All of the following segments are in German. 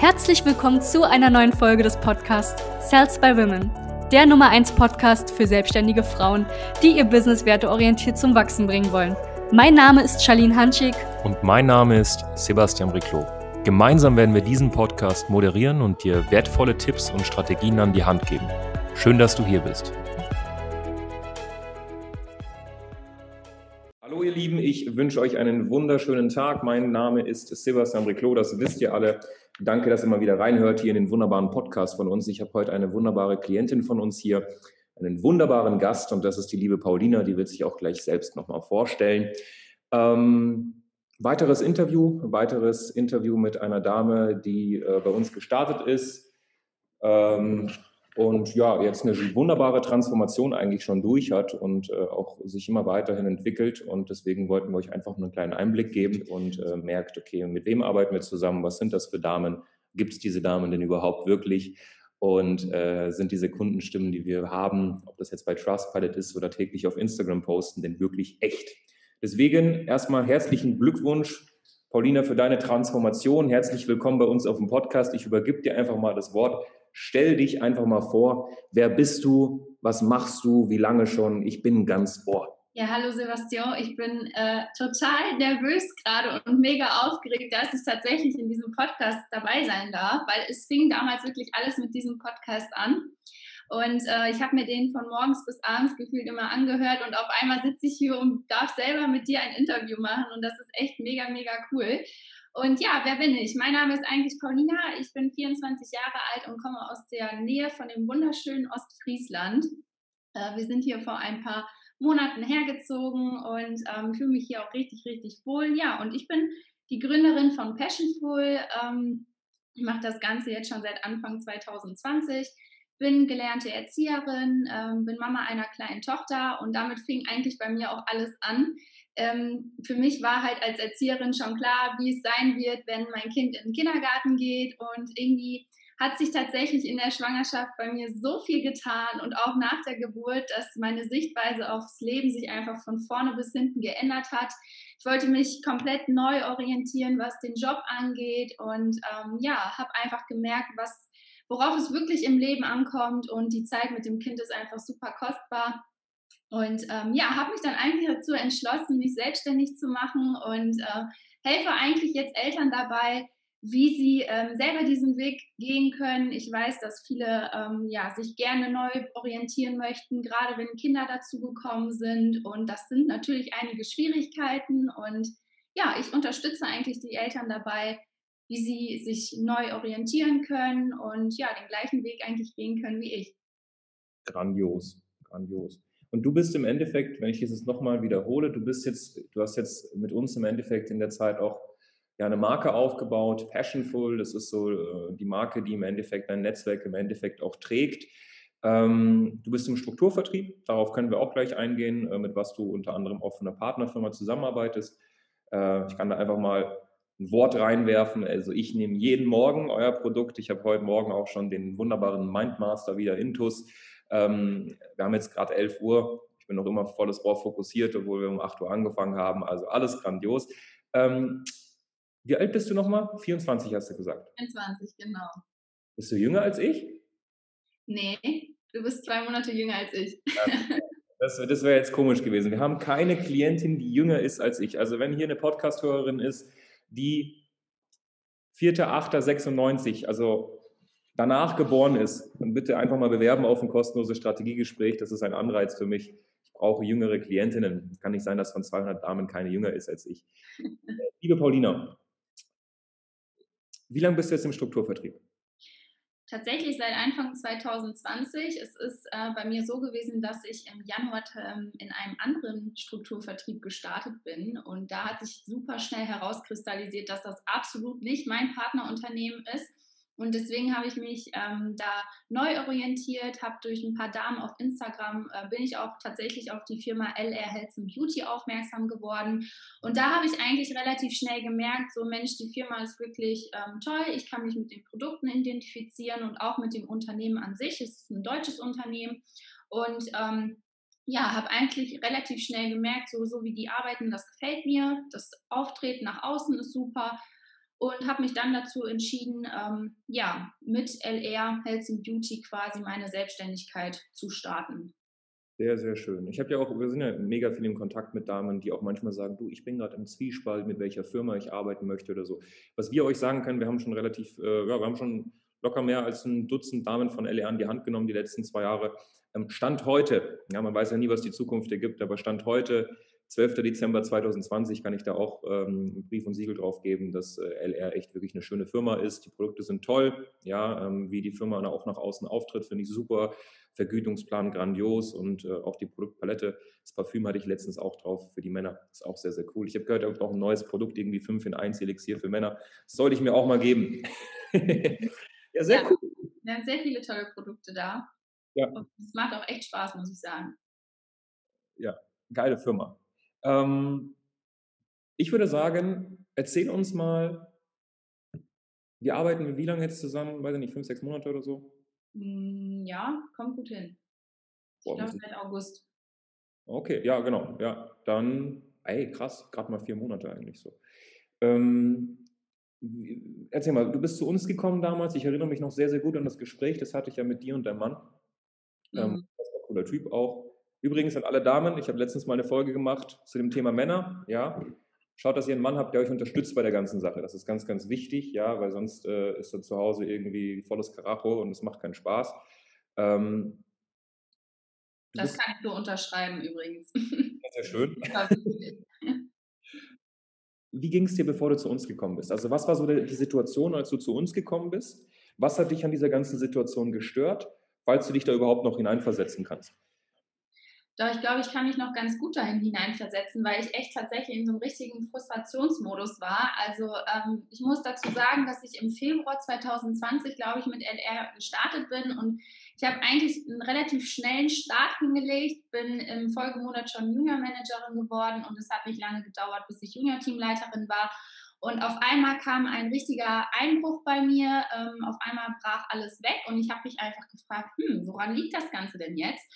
Herzlich willkommen zu einer neuen Folge des Podcasts Sales by Women, der Nummer 1 Podcast für selbstständige Frauen, die ihr Business werteorientiert zum Wachsen bringen wollen. Mein Name ist Charlene Hanschig. Und mein Name ist Sebastian Riclo. Gemeinsam werden wir diesen Podcast moderieren und dir wertvolle Tipps und Strategien an die Hand geben. Schön, dass du hier bist. Hallo ihr Lieben, ich wünsche euch einen wunderschönen Tag. Mein Name ist Sebastian Riclo, das wisst ihr alle. Danke, dass ihr mal wieder reinhört hier in den wunderbaren Podcast von uns. Ich habe heute eine wunderbare Klientin von uns hier, einen wunderbaren Gast und das ist die liebe Paulina, die wird sich auch gleich selbst nochmal vorstellen. Ähm, Weiteres Interview, weiteres Interview mit einer Dame, die äh, bei uns gestartet ist ähm, und ja, jetzt eine wunderbare Transformation eigentlich schon durch hat und äh, auch sich immer weiterhin entwickelt. Und deswegen wollten wir euch einfach nur einen kleinen Einblick geben und äh, merkt, okay, mit wem arbeiten wir zusammen? Was sind das für Damen? Gibt es diese Damen denn überhaupt wirklich? Und äh, sind diese Kundenstimmen, die wir haben, ob das jetzt bei Trustpilot ist oder täglich auf Instagram posten, denn wirklich echt? Deswegen erstmal herzlichen Glückwunsch, Paulina, für deine Transformation. Herzlich willkommen bei uns auf dem Podcast. Ich übergebe dir einfach mal das Wort. Stell dich einfach mal vor. Wer bist du? Was machst du? Wie lange schon? Ich bin ganz ohr. Ja, hallo Sebastian. Ich bin äh, total nervös gerade und mega aufgeregt, dass ich tatsächlich in diesem Podcast dabei sein darf, weil es fing damals wirklich alles mit diesem Podcast an. Und äh, ich habe mir den von morgens bis abends gefühlt immer angehört und auf einmal sitze ich hier und darf selber mit dir ein Interview machen und das ist echt mega, mega cool. Und ja, wer bin ich? Mein Name ist eigentlich Paulina. Ich bin 24 Jahre alt und komme aus der Nähe von dem wunderschönen Ostfriesland. Äh, wir sind hier vor ein paar Monaten hergezogen und ähm, fühle mich hier auch richtig, richtig wohl. Ja, und ich bin die Gründerin von Passionful. Ähm, ich mache das Ganze jetzt schon seit Anfang 2020 bin gelernte Erzieherin, ähm, bin Mama einer kleinen Tochter und damit fing eigentlich bei mir auch alles an. Ähm, für mich war halt als Erzieherin schon klar, wie es sein wird, wenn mein Kind in den Kindergarten geht und irgendwie hat sich tatsächlich in der Schwangerschaft bei mir so viel getan und auch nach der Geburt, dass meine Sichtweise aufs Leben sich einfach von vorne bis hinten geändert hat. Ich wollte mich komplett neu orientieren, was den Job angeht und ähm, ja, habe einfach gemerkt, was worauf es wirklich im Leben ankommt und die Zeit mit dem Kind ist einfach super kostbar. Und ähm, ja, habe mich dann eigentlich dazu entschlossen, mich selbstständig zu machen und äh, helfe eigentlich jetzt Eltern dabei, wie sie ähm, selber diesen Weg gehen können. Ich weiß, dass viele ähm, ja, sich gerne neu orientieren möchten, gerade wenn Kinder dazugekommen sind. Und das sind natürlich einige Schwierigkeiten. Und ja, ich unterstütze eigentlich die Eltern dabei, wie sie sich neu orientieren können und ja, den gleichen Weg eigentlich gehen können wie ich. Grandios, grandios. Und du bist im Endeffekt, wenn ich es nochmal wiederhole, du bist jetzt, du hast jetzt mit uns im Endeffekt in der Zeit auch ja, eine Marke aufgebaut, Passionful, das ist so äh, die Marke, die im Endeffekt dein Netzwerk im Endeffekt auch trägt. Ähm, du bist im Strukturvertrieb, darauf können wir auch gleich eingehen, äh, mit was du unter anderem auch von einer Partnerfirma zusammenarbeitest. Äh, ich kann da einfach mal ein Wort reinwerfen. Also ich nehme jeden Morgen euer Produkt. Ich habe heute Morgen auch schon den wunderbaren Mindmaster wieder Intus. Ähm, wir haben jetzt gerade 11 Uhr. Ich bin noch immer volles Rohr fokussiert, obwohl wir um 8 Uhr angefangen haben. Also alles grandios. Ähm, wie alt bist du nochmal? 24 hast du gesagt. 24, genau. Bist du jünger als ich? Nee, du bist zwei Monate jünger als ich. Das, das wäre jetzt komisch gewesen. Wir haben keine Klientin, die jünger ist als ich. Also wenn hier eine Podcast-Hörerin ist, die 4.8.96, also danach geboren ist, dann bitte einfach mal bewerben auf ein kostenloses Strategiegespräch. Das ist ein Anreiz für mich. Ich brauche jüngere Klientinnen. Es kann nicht sein, dass von 200 Damen keine jünger ist als ich. Liebe Paulina, wie lange bist du jetzt im Strukturvertrieb? Tatsächlich seit Anfang 2020. Es ist äh, bei mir so gewesen, dass ich im Januar ähm, in einem anderen Strukturvertrieb gestartet bin. Und da hat sich super schnell herauskristallisiert, dass das absolut nicht mein Partnerunternehmen ist und deswegen habe ich mich ähm, da neu orientiert, habe durch ein paar Damen auf Instagram, äh, bin ich auch tatsächlich auf die Firma LR Health and Beauty aufmerksam geworden. Und da habe ich eigentlich relativ schnell gemerkt, so Mensch, die Firma ist wirklich ähm, toll, ich kann mich mit den Produkten identifizieren und auch mit dem Unternehmen an sich. Es ist ein deutsches Unternehmen. Und ähm, ja, habe eigentlich relativ schnell gemerkt, so, so wie die arbeiten, das gefällt mir. Das Auftreten nach außen ist super. Und habe mich dann dazu entschieden, ähm, ja, mit LR Health and Beauty quasi meine Selbstständigkeit zu starten. Sehr, sehr schön. Ich habe ja auch, wir sind ja mega viel im Kontakt mit Damen, die auch manchmal sagen, du, ich bin gerade im Zwiespalt, mit welcher Firma ich arbeiten möchte oder so. Was wir euch sagen können, wir haben schon relativ, äh, ja, wir haben schon locker mehr als ein Dutzend Damen von LR in die Hand genommen die letzten zwei Jahre. Ähm, Stand heute, ja, man weiß ja nie, was die Zukunft ergibt, aber Stand heute 12. Dezember 2020 kann ich da auch ähm, Brief und Siegel drauf geben, dass äh, LR echt wirklich eine schöne Firma ist. Die Produkte sind toll, ja, ähm, wie die Firma auch nach außen auftritt, finde ich super. Vergütungsplan grandios und äh, auch die Produktpalette. Das Parfüm hatte ich letztens auch drauf für die Männer. Ist auch sehr, sehr cool. Ich habe gehört, ihr habt auch ein neues Produkt, irgendwie 5 in 1 Elixier für Männer. Das sollte ich mir auch mal geben. ja, sehr ja, cool. Wir haben sehr viele tolle Produkte da. Ja. Es macht auch echt Spaß, muss ich sagen. Ja, geile Firma. Ähm, ich würde sagen, erzähl uns mal, wir arbeiten wie lange jetzt zusammen? Weiß ich nicht, fünf, sechs Monate oder so? Hm, ja, kommt gut hin. Ich glaube seit August. Okay, ja, genau. Ja, dann, ey, krass, gerade mal vier Monate eigentlich so. Ähm, erzähl mal, du bist zu uns gekommen damals. Ich erinnere mich noch sehr, sehr gut an das Gespräch. Das hatte ich ja mit dir und deinem Mann. Ähm, mhm. das war ein cooler Typ auch. Übrigens an alle Damen, ich habe letztens mal eine Folge gemacht zu dem Thema Männer. Ja, schaut, dass ihr einen Mann habt, der euch unterstützt bei der ganzen Sache. Das ist ganz, ganz wichtig, ja, weil sonst äh, ist er zu Hause irgendwie volles Karacho und es macht keinen Spaß. Ähm, das kann ich nur unterschreiben übrigens. Sehr schön. Wie ging es dir, bevor du zu uns gekommen bist? Also was war so die Situation, als du zu uns gekommen bist? Was hat dich an dieser ganzen Situation gestört, falls du dich da überhaupt noch hineinversetzen kannst? Doch ich glaube, ich kann mich noch ganz gut dahin hineinversetzen, weil ich echt tatsächlich in so einem richtigen Frustrationsmodus war. Also ähm, ich muss dazu sagen, dass ich im Februar 2020, glaube ich, mit LR gestartet bin und ich habe eigentlich einen relativ schnellen Start hingelegt, bin im Folgemonat schon Junior-Managerin geworden und es hat nicht lange gedauert, bis ich Junior-Teamleiterin war. Und auf einmal kam ein richtiger Einbruch bei mir. Ähm, auf einmal brach alles weg und ich habe mich einfach gefragt, hm, woran liegt das Ganze denn jetzt?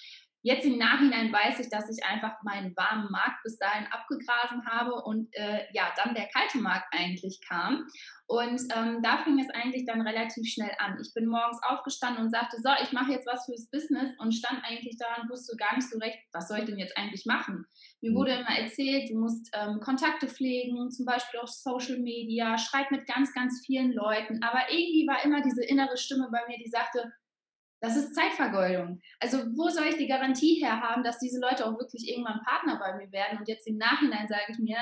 Jetzt im Nachhinein weiß ich, dass ich einfach meinen warmen Markt bis dahin abgegrasen habe und äh, ja, dann der kalte Markt eigentlich kam. Und ähm, da fing es eigentlich dann relativ schnell an. Ich bin morgens aufgestanden und sagte, so, ich mache jetzt was fürs Business und stand eigentlich da und wusste gar nicht so recht, was soll ich denn jetzt eigentlich machen. Mir mhm. wurde immer erzählt, du musst ähm, Kontakte pflegen, zum Beispiel auf Social Media, schreib mit ganz, ganz vielen Leuten. Aber irgendwie war immer diese innere Stimme bei mir, die sagte, das ist Zeitvergeudung. Also wo soll ich die Garantie her haben, dass diese Leute auch wirklich irgendwann Partner bei mir werden? Und jetzt im Nachhinein sage ich mir,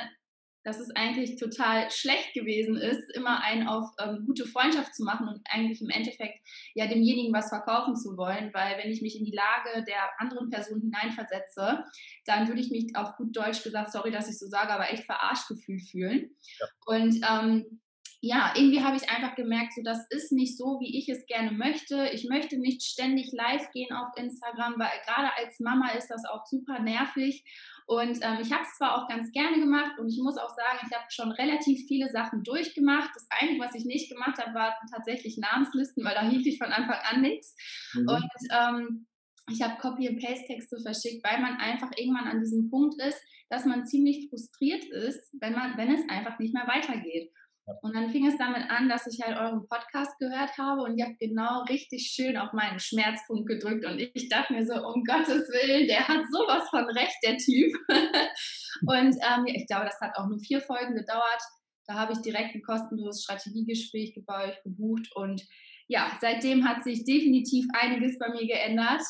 dass es eigentlich total schlecht gewesen ist, immer einen auf ähm, gute Freundschaft zu machen und eigentlich im Endeffekt ja demjenigen was verkaufen zu wollen, weil wenn ich mich in die Lage der anderen Person hineinversetze, dann würde ich mich auf gut Deutsch gesagt, sorry, dass ich so sage, aber echt verarscht gefühlt fühlen. Ja. Und ähm, ja, irgendwie habe ich einfach gemerkt, so das ist nicht so, wie ich es gerne möchte. Ich möchte nicht ständig live gehen auf Instagram, weil gerade als Mama ist das auch super nervig. Und ähm, ich habe es zwar auch ganz gerne gemacht und ich muss auch sagen, ich habe schon relativ viele Sachen durchgemacht. Das Einzige, was ich nicht gemacht habe, war tatsächlich Namenslisten, weil da hielt ich von Anfang an nichts. Mhm. Und ähm, ich habe Copy- and Paste-Texte verschickt, weil man einfach irgendwann an diesem Punkt ist, dass man ziemlich frustriert ist, wenn, man, wenn es einfach nicht mehr weitergeht. Und dann fing es damit an, dass ich halt euren Podcast gehört habe und ihr habt genau richtig schön auf meinen Schmerzpunkt gedrückt und ich dachte mir so, um Gottes Willen, der hat sowas von recht, der Typ. und ähm, ich glaube, das hat auch nur vier Folgen gedauert. Da habe ich direkt ein kostenloses Strategiegespräch bei euch gebucht und ja, seitdem hat sich definitiv einiges bei mir geändert.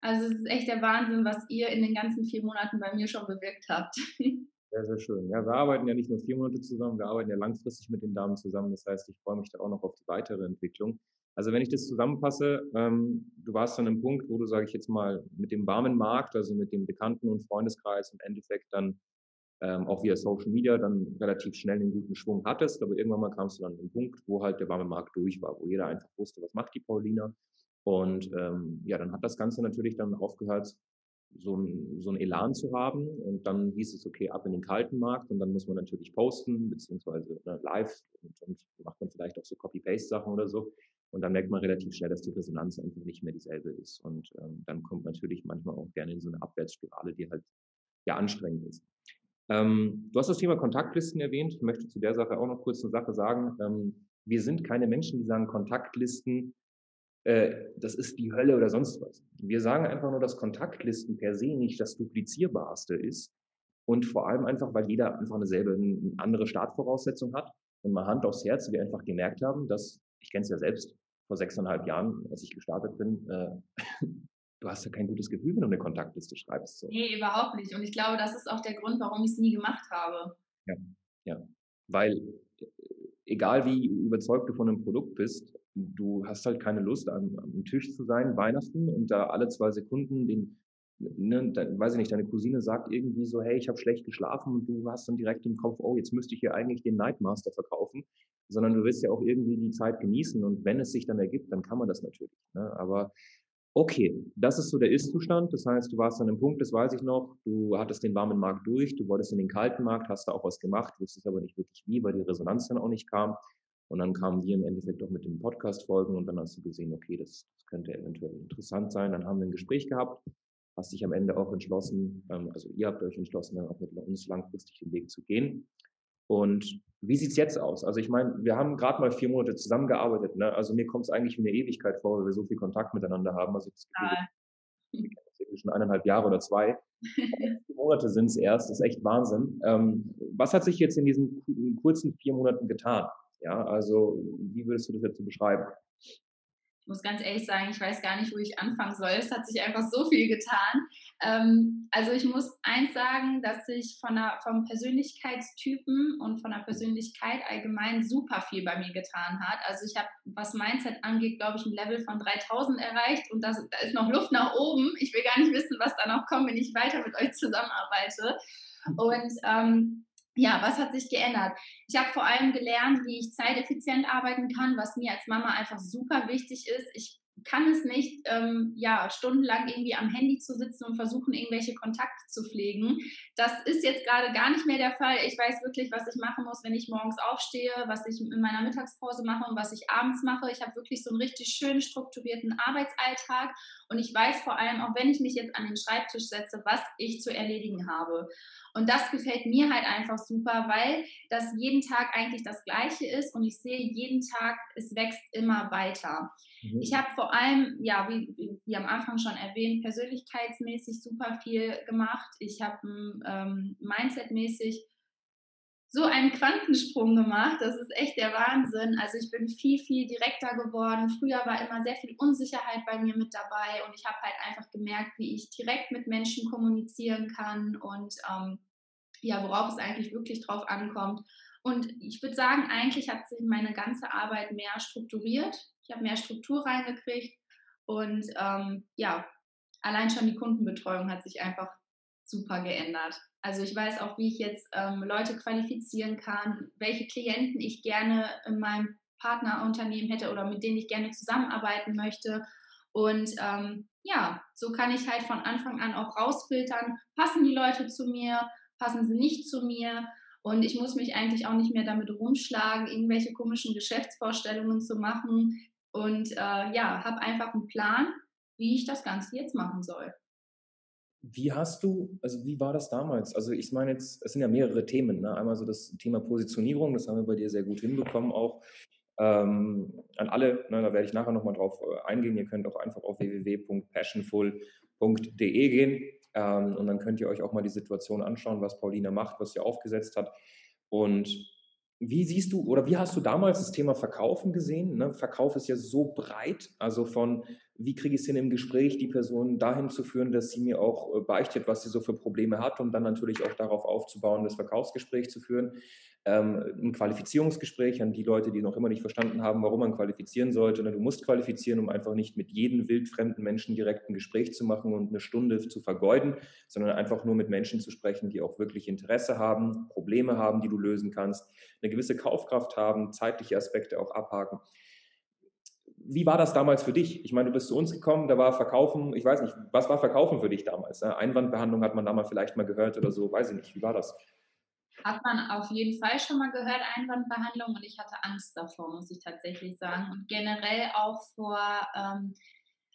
Also es ist echt der Wahnsinn, was ihr in den ganzen vier Monaten bei mir schon bewirkt habt. Sehr, sehr schön. Ja, wir arbeiten ja nicht nur vier Monate zusammen, wir arbeiten ja langfristig mit den Damen zusammen. Das heißt, ich freue mich da auch noch auf die weitere Entwicklung. Also wenn ich das zusammenfasse, ähm, du warst an einem Punkt, wo du, sage ich jetzt mal, mit dem warmen Markt, also mit dem Bekannten- und Freundeskreis im Endeffekt dann ähm, auch via Social Media dann relativ schnell einen guten Schwung hattest, aber irgendwann mal kamst du dann an den Punkt, wo halt der warme Markt durch war, wo jeder einfach wusste, was macht die Paulina. Und ähm, ja, dann hat das Ganze natürlich dann aufgehört, so ein, so ein Elan zu haben. Und dann hieß es, okay, ab in den kalten Markt und dann muss man natürlich posten, beziehungsweise ne, live und, und macht man vielleicht auch so Copy-Paste-Sachen oder so. Und dann merkt man relativ schnell, dass die Resonanz einfach nicht mehr dieselbe ist. Und ähm, dann kommt natürlich manchmal auch gerne in so eine Abwärtsspirale, die halt ja anstrengend ist. Ähm, du hast das Thema Kontaktlisten erwähnt. Ich möchte zu der Sache auch noch kurz eine Sache sagen. Ähm, wir sind keine Menschen, die sagen, Kontaktlisten, das ist die Hölle oder sonst was. Wir sagen einfach nur, dass Kontaktlisten per se nicht das duplizierbarste ist. Und vor allem einfach, weil jeder einfach eine selbe, eine andere Startvoraussetzung hat. Und mal Hand aufs Herz, wir einfach gemerkt haben, dass, ich kenne es ja selbst, vor sechseinhalb Jahren, als ich gestartet bin, äh, du hast ja kein gutes Gefühl, wenn du eine Kontaktliste schreibst. So. Nee, überhaupt nicht. Und ich glaube, das ist auch der Grund, warum ich es nie gemacht habe. Ja, ja. Weil äh, egal wie überzeugt du von einem Produkt bist, du hast halt keine Lust, am, am Tisch zu sein, Weihnachten, und da alle zwei Sekunden den, ne, da, weiß ich nicht, deine Cousine sagt irgendwie so, hey, ich habe schlecht geschlafen und du hast dann direkt im Kopf, oh, jetzt müsste ich hier eigentlich den Nightmaster verkaufen, sondern du willst ja auch irgendwie die Zeit genießen und wenn es sich dann ergibt, dann kann man das natürlich. Ne? Aber Okay, das ist so der Ist-Zustand. Das heißt, du warst an einem Punkt, das weiß ich noch, du hattest den warmen Markt durch, du wolltest in den kalten Markt, hast da auch was gemacht, wusstest aber nicht wirklich wie, weil die Resonanz dann auch nicht kam. Und dann kamen wir im Endeffekt auch mit den Podcast-Folgen und dann hast du gesehen, okay, das, das, könnte eventuell interessant sein. Dann haben wir ein Gespräch gehabt, hast dich am Ende auch entschlossen, ähm, also ihr habt euch entschlossen, dann auch mit uns langfristig den Weg zu gehen. Und wie sieht's jetzt aus? Also ich meine, wir haben gerade mal vier Monate zusammengearbeitet. Ne? Also mir kommt es eigentlich wie eine Ewigkeit vor, weil wir so viel Kontakt miteinander haben. Also das Gefühl, wir schon eineinhalb Jahre oder zwei. vier Monate sind es erst. Das ist echt Wahnsinn. Ähm, was hat sich jetzt in diesen kurzen vier Monaten getan? Ja, also wie würdest du das jetzt so beschreiben? Ich muss ganz ehrlich sagen, ich weiß gar nicht, wo ich anfangen soll. Es hat sich einfach so viel getan. Ähm, also ich muss eins sagen, dass sich von der, vom Persönlichkeitstypen und von der Persönlichkeit allgemein super viel bei mir getan hat. Also ich habe, was Mindset angeht, glaube ich, ein Level von 3000 erreicht und das, da ist noch Luft nach oben. Ich will gar nicht wissen, was da noch kommt, wenn ich weiter mit euch zusammenarbeite. Und ähm, ja, was hat sich geändert? Ich habe vor allem gelernt, wie ich zeiteffizient arbeiten kann, was mir als Mama einfach super wichtig ist. Ich kann es nicht, ähm, ja, stundenlang irgendwie am Handy zu sitzen und versuchen, irgendwelche Kontakte zu pflegen. Das ist jetzt gerade gar nicht mehr der Fall. Ich weiß wirklich, was ich machen muss, wenn ich morgens aufstehe, was ich in meiner Mittagspause mache und was ich abends mache. Ich habe wirklich so einen richtig schön strukturierten Arbeitsalltag und ich weiß vor allem, auch wenn ich mich jetzt an den Schreibtisch setze, was ich zu erledigen habe. Und das gefällt mir halt einfach super, weil das jeden Tag eigentlich das Gleiche ist und ich sehe jeden Tag, es wächst immer weiter. Mhm. Ich habe vor allem, ja, wie, wie, am Anfang schon erwähnt, persönlichkeitsmäßig super viel gemacht. Ich habe ähm, mindsetmäßig so einen Quantensprung gemacht. Das ist echt der Wahnsinn. Also ich bin viel, viel direkter geworden. Früher war immer sehr viel Unsicherheit bei mir mit dabei und ich habe halt einfach gemerkt, wie ich direkt mit Menschen kommunizieren kann und ähm, ja, worauf es eigentlich wirklich drauf ankommt. Und ich würde sagen, eigentlich hat sich meine ganze Arbeit mehr strukturiert. Ich habe mehr Struktur reingekriegt und ähm, ja, allein schon die Kundenbetreuung hat sich einfach super geändert. Also ich weiß auch, wie ich jetzt ähm, Leute qualifizieren kann, welche Klienten ich gerne in meinem Partnerunternehmen hätte oder mit denen ich gerne zusammenarbeiten möchte. Und ähm, ja, so kann ich halt von Anfang an auch rausfiltern, passen die Leute zu mir, passen sie nicht zu mir. Und ich muss mich eigentlich auch nicht mehr damit rumschlagen, irgendwelche komischen Geschäftsvorstellungen zu machen. Und äh, ja, habe einfach einen Plan, wie ich das Ganze jetzt machen soll. Wie hast du, also wie war das damals? Also ich meine jetzt, es sind ja mehrere Themen. Ne? Einmal so das Thema Positionierung, das haben wir bei dir sehr gut hinbekommen auch. Ähm, an alle, ne, da werde ich nachher nochmal drauf äh, eingehen. Ihr könnt auch einfach auf www.passionful.de gehen ähm, und dann könnt ihr euch auch mal die Situation anschauen, was Paulina macht, was sie aufgesetzt hat. Und wie siehst du oder wie hast du damals das Thema Verkaufen gesehen? Ne? Verkauf ist ja so breit, also von wie kriege ich es hin im Gespräch, die Person dahin zu führen, dass sie mir auch äh, beichtet, was sie so für Probleme hat und dann natürlich auch darauf aufzubauen, das Verkaufsgespräch zu führen. Ähm, ein Qualifizierungsgespräch an die Leute, die noch immer nicht verstanden haben, warum man qualifizieren sollte. Ne? Du musst qualifizieren, um einfach nicht mit jedem wildfremden Menschen direkt ein Gespräch zu machen und eine Stunde zu vergeuden, sondern einfach nur mit Menschen zu sprechen, die auch wirklich Interesse haben, Probleme haben, die du lösen kannst, eine gewisse Kaufkraft haben, zeitliche Aspekte auch abhaken. Wie war das damals für dich? Ich meine, du bist zu uns gekommen, da war Verkaufen, ich weiß nicht, was war Verkaufen für dich damals? Einwandbehandlung hat man damals vielleicht mal gehört oder so, weiß ich nicht. Wie war das? Hat man auf jeden Fall schon mal gehört, Einwandbehandlung, und ich hatte Angst davor, muss ich tatsächlich sagen. Und generell auch vor ähm,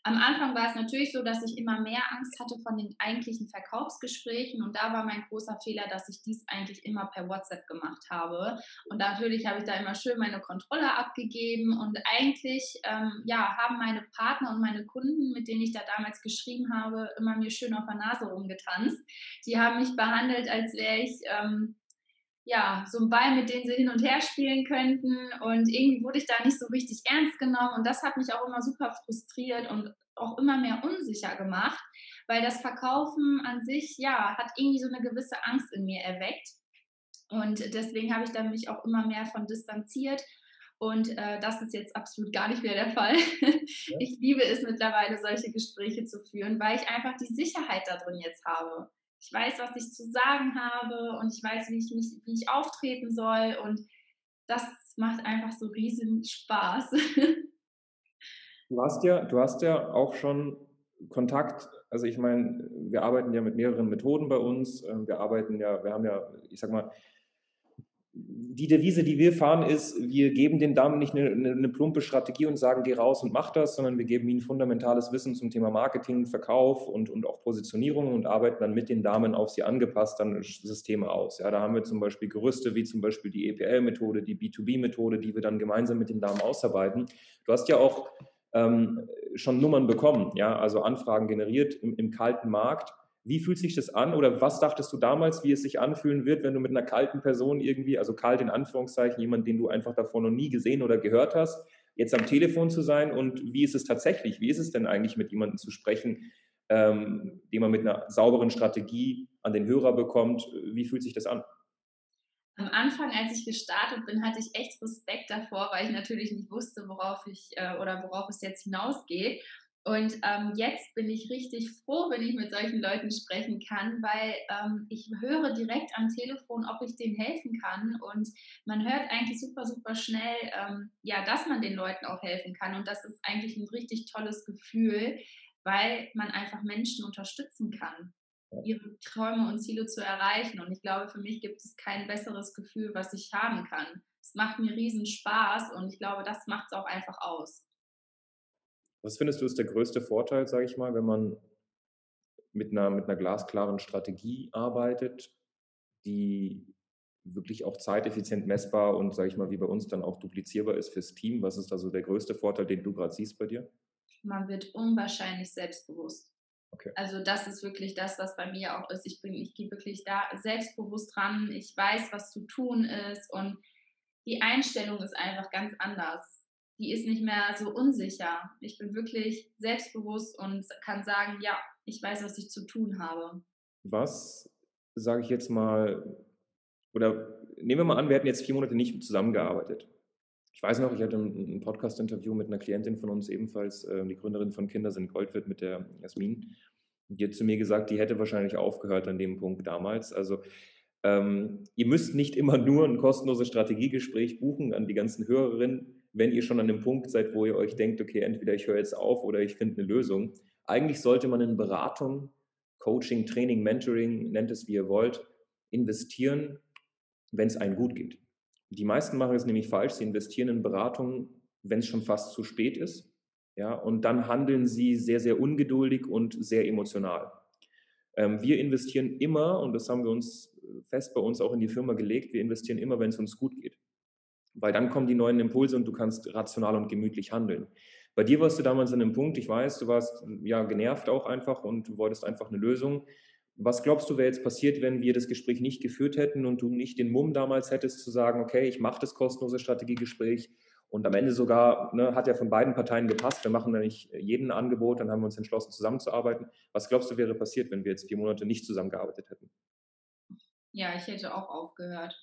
Am Anfang war es natürlich so, dass ich immer mehr Angst hatte von den eigentlichen Verkaufsgesprächen und da war mein großer Fehler, dass ich dies eigentlich immer per WhatsApp gemacht habe. Und natürlich habe ich da immer schön meine Kontrolle abgegeben und eigentlich ähm, ja, haben meine Partner und meine Kunden, mit denen ich da damals geschrieben habe, immer mir schön auf der Nase rumgetanzt. Die haben mich behandelt, als wäre ich ähm, ja, so ein Ball, mit dem sie hin und her spielen könnten. Und irgendwie wurde ich da nicht so richtig ernst genommen. Und das hat mich auch immer super frustriert und auch immer mehr unsicher gemacht, weil das Verkaufen an sich, ja, hat irgendwie so eine gewisse Angst in mir erweckt. Und deswegen habe ich dann mich auch immer mehr von distanziert. Und äh, das ist jetzt absolut gar nicht mehr der Fall. Ich liebe es mittlerweile, solche Gespräche zu führen, weil ich einfach die Sicherheit da drin jetzt habe ich weiß, was ich zu sagen habe und ich weiß, wie ich mich, wie ich auftreten soll und das macht einfach so riesen Spaß. Du hast ja, du hast ja auch schon Kontakt, also ich meine, wir arbeiten ja mit mehreren Methoden bei uns. Ähm, wir arbeiten ja, wir haben ja, ich sag mal, die Devise, die wir fahren, ist, wir geben den Damen nicht eine, eine, eine, plumpe Strategie und sagen, geh raus und mach das, sondern wir geben ihnen fundamentales Wissen zum Thema Marketing, Verkauf und, und auch Positionierung und arbeiten dann mit den Damen auf sie angepasst dann Systeme aus. Ja, da haben wir zum Beispiel Gerüste wie zum Beispiel die EPL-Methode, die B2B-Methode, die wir dann gemeinsam mit den Damen ausarbeiten. Du hast ja auch ähm, schon Nummern bekommen, ja, also Anfragen generiert im, im kalten Markt wie fühlt sich das an oder was dachtest du damals, wie es sich anfühlen wird, wenn du mit einer kalten Person irgendwie, also kalt in Anführungszeichen, jemand, den du einfach davor noch nie gesehen oder gehört hast, jetzt am Telefon zu sein und wie ist es tatsächlich? Wie ist es denn eigentlich, mit jemandem zu sprechen, ähm, den man mit einer sauberen Strategie an den Hörer bekommt? Wie fühlt sich das an? Am Anfang, als ich gestartet bin, hatte ich echt Respekt davor, weil ich natürlich nicht wusste, worauf ich äh, oder worauf es jetzt hinausgeht. Und ähm, jetzt bin ich richtig froh, wenn ich mit solchen Leuten sprechen kann, weil ähm, ich höre direkt am Telefon, ob ich denen helfen kann. Und man hört eigentlich super, super schnell, ähm, ja, dass man den Leuten auch helfen kann. Und das ist eigentlich ein richtig tolles Gefühl, weil man einfach Menschen unterstützen kann, ihre Träume und Ziele zu erreichen. Und ich glaube, für mich gibt es kein besseres Gefühl, was ich haben kann. Es macht mir riesen Spaß und ich glaube, das macht es auch einfach aus. Was findest du ist der größte Vorteil, sage ich mal, wenn man mit einer, mit einer glasklaren Strategie arbeitet, die wirklich auch zeiteffizient messbar und, sage ich mal, wie bei uns dann auch duplizierbar ist fürs Team? Was ist also der größte Vorteil, den du gerade siehst bei dir? Man wird unwahrscheinlich selbstbewusst. Okay. Also das ist wirklich das, was bei mir auch ist. Ich, ich gehe wirklich da selbstbewusst ran. Ich weiß, was zu tun ist und die Einstellung ist einfach ganz anders die ist nicht mehr so unsicher. Ich bin wirklich selbstbewusst und kann sagen, ja, ich weiß, was ich zu tun habe. Was, sage ich jetzt mal, oder nehmen wir mal an, wir hätten jetzt vier Monate nicht zusammengearbeitet. Ich weiß noch, ich hatte ein Podcast-Interview mit einer Klientin von uns, ebenfalls äh, die Gründerin von Kinder sind Goldwirt mit der Jasmin. Die hat zu mir gesagt, die hätte wahrscheinlich aufgehört an dem Punkt damals. Also ähm, ihr müsst nicht immer nur ein kostenloses Strategiegespräch buchen an die ganzen Hörerinnen wenn ihr schon an dem Punkt seid, wo ihr euch denkt, okay, entweder ich höre jetzt auf oder ich finde eine Lösung. Eigentlich sollte man in Beratung, Coaching, Training, Mentoring, nennt es wie ihr wollt, investieren, wenn es einem gut geht. Die meisten machen es nämlich falsch. Sie investieren in Beratung, wenn es schon fast zu spät ist. Ja, und dann handeln sie sehr, sehr ungeduldig und sehr emotional. Ähm, wir investieren immer, und das haben wir uns fest bei uns auch in die Firma gelegt, wir investieren immer, wenn es uns gut geht weil dann kommen die neuen Impulse und du kannst rational und gemütlich handeln. Bei dir warst du damals an einem Punkt, ich weiß, du warst ja genervt auch einfach und du wolltest einfach eine Lösung. Was glaubst du, wäre jetzt passiert, wenn wir das Gespräch nicht geführt hätten und du nicht den Mumm damals hättest zu sagen, okay, ich mache das kostenlose Strategiegespräch und am Ende sogar, ne, hat ja von beiden Parteien gepasst, wir machen da nicht jeden Angebot, dann haben wir uns entschlossen, zusammenzuarbeiten. Was glaubst du, wäre passiert, wenn wir jetzt vier Monate nicht zusammengearbeitet hätten? Ja, ich hätte auch aufgehört.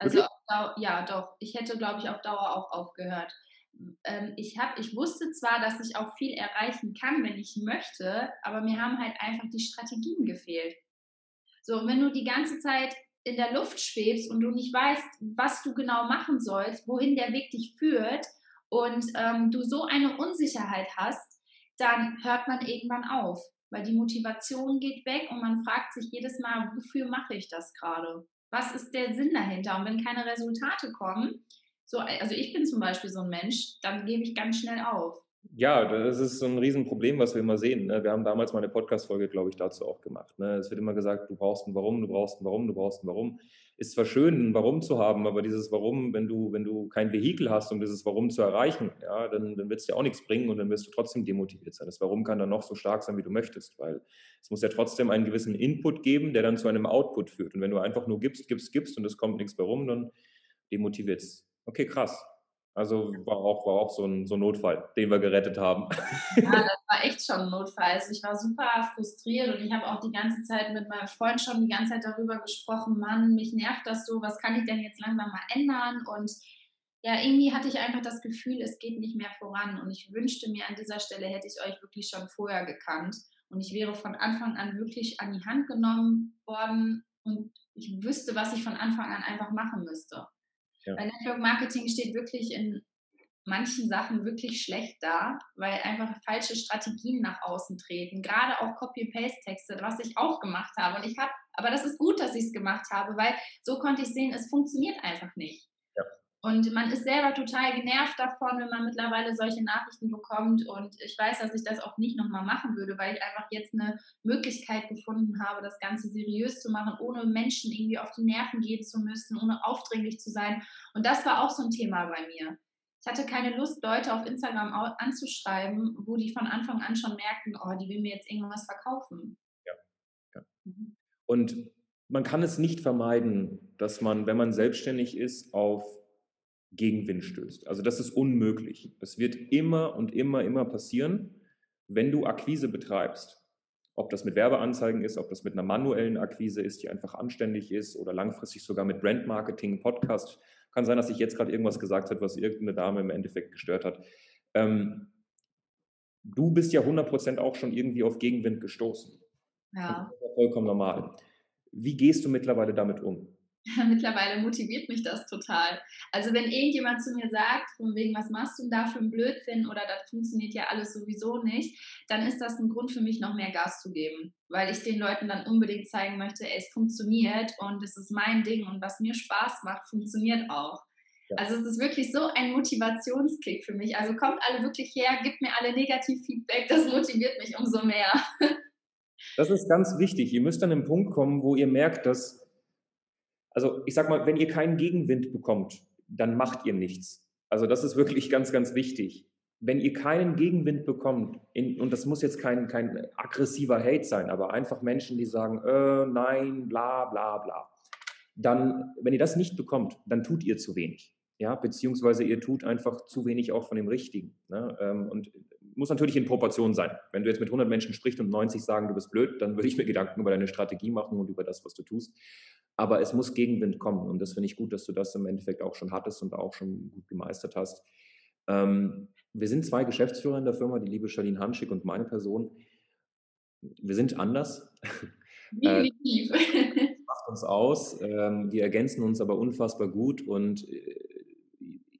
Also Dauer, ja, doch. Ich hätte, glaube ich, auf Dauer auch aufgehört. Ähm, ich, hab, ich wusste zwar, dass ich auch viel erreichen kann, wenn ich möchte, aber mir haben halt einfach die Strategien gefehlt. So, wenn du die ganze Zeit in der Luft schwebst und du nicht weißt, was du genau machen sollst, wohin der Weg dich führt und ähm, du so eine Unsicherheit hast, dann hört man irgendwann auf, weil die Motivation geht weg und man fragt sich jedes Mal, wofür mache ich das gerade? Was ist der Sinn dahinter? Und wenn keine Resultate kommen, so, also ich bin zum Beispiel so ein Mensch, dann gebe ich ganz schnell auf. Ja, das ist so ein Riesenproblem, was wir immer sehen. Ne? Wir haben damals mal eine Podcast-Folge, glaube ich, dazu auch gemacht. Ne? Es wird immer gesagt, du brauchst ein Warum, du brauchst ein Warum, du brauchst ein Warum. Ist zwar schön, ein Warum zu haben, aber dieses Warum, wenn du, wenn du kein Vehikel hast, um dieses Warum zu erreichen, ja, dann, dann wird es dir auch nichts bringen und dann wirst du trotzdem demotiviert sein. Das Warum kann dann noch so stark sein, wie du möchtest, weil es muss ja trotzdem einen gewissen Input geben, der dann zu einem Output führt. Und wenn du einfach nur gibst, gibst, gibst und es kommt nichts mehr rum, dann demotiviert es. Okay, krass. Also war auch, war auch so, ein, so ein Notfall, den wir gerettet haben. Ja, das war echt schon ein Notfall. Also ich war super frustriert und ich habe auch die ganze Zeit mit meinem Freund schon die ganze Zeit darüber gesprochen, Mann, mich nervt das so, was kann ich denn jetzt langsam mal ändern? Und ja, irgendwie hatte ich einfach das Gefühl, es geht nicht mehr voran. Und ich wünschte mir an dieser Stelle, hätte ich euch wirklich schon vorher gekannt. Und ich wäre von Anfang an wirklich an die Hand genommen worden und ich wüsste, was ich von Anfang an einfach machen müsste. Ja. Weil Network Marketing steht wirklich in manchen Sachen wirklich schlecht da, weil einfach falsche Strategien nach außen treten. Gerade auch Copy-Paste-Texte, was ich auch gemacht habe. Und ich habe, aber das ist gut, dass ich es gemacht habe, weil so konnte ich sehen, es funktioniert einfach nicht. Und man ist selber total genervt davon, wenn man mittlerweile solche Nachrichten bekommt. Und ich weiß, dass ich das auch nicht nochmal machen würde, weil ich einfach jetzt eine Möglichkeit gefunden habe, das Ganze seriös zu machen, ohne Menschen irgendwie auf die Nerven gehen zu müssen, ohne aufdringlich zu sein. Und das war auch so ein Thema bei mir. Ich hatte keine Lust, Leute auf Instagram anzuschreiben, wo die von Anfang an schon merken, oh, die will mir jetzt irgendwas verkaufen. Ja. ja. Mhm. Und man kann es nicht vermeiden, dass man, wenn man selbstständig ist, auf Gegenwind stößt. Also das ist unmöglich. Es wird immer und immer, immer passieren, wenn du Akquise betreibst. Ob das mit Werbeanzeigen ist, ob das mit einer manuellen Akquise ist, die einfach anständig ist oder langfristig sogar mit Brandmarketing, Podcast. Kann sein, dass sich jetzt gerade irgendwas gesagt hat, was irgendeine Dame im Endeffekt gestört hat. Ähm, du bist ja 100% auch schon irgendwie auf Gegenwind gestoßen. Ja vollkommen normal. Wie gehst du mittlerweile damit um? mittlerweile motiviert mich das total. Also wenn irgendjemand zu mir sagt, von wegen, was machst du denn da für einen Blödsinn oder das funktioniert ja alles sowieso nicht, dann ist das ein Grund für mich, noch mehr Gas zu geben, weil ich den Leuten dann unbedingt zeigen möchte, ey, es funktioniert und es ist mein Ding und was mir Spaß macht, funktioniert auch. Ja. Also es ist wirklich so ein Motivationskick für mich. Also kommt alle wirklich her, gibt mir alle Negativfeedback, das motiviert mich umso mehr. Das ist ganz wichtig. Ihr müsst an den Punkt kommen, wo ihr merkt, dass also ich sag mal, wenn ihr keinen Gegenwind bekommt, dann macht ihr nichts. Also das ist wirklich ganz, ganz wichtig. Wenn ihr keinen Gegenwind bekommt, in, und das muss jetzt kein, kein aggressiver Hate sein, aber einfach Menschen, die sagen, äh, nein, bla, bla, bla, dann, wenn ihr das nicht bekommt, dann tut ihr zu wenig. Ja, beziehungsweise ihr tut einfach zu wenig auch von dem Richtigen. Ne? Ähm, und muss natürlich in Proportion sein. Wenn du jetzt mit 100 Menschen sprichst und 90 sagen, du bist blöd, dann würde ich mir Gedanken über deine Strategie machen und über das, was du tust. Aber es muss Gegenwind kommen und das finde ich gut, dass du das im Endeffekt auch schon hattest und auch schon gut gemeistert hast. Ähm, wir sind zwei Geschäftsführer in der Firma, die liebe Charlene Hanschig und meine Person. Wir sind anders. Definitiv. äh, macht uns aus. Ähm, wir ergänzen uns aber unfassbar gut und äh,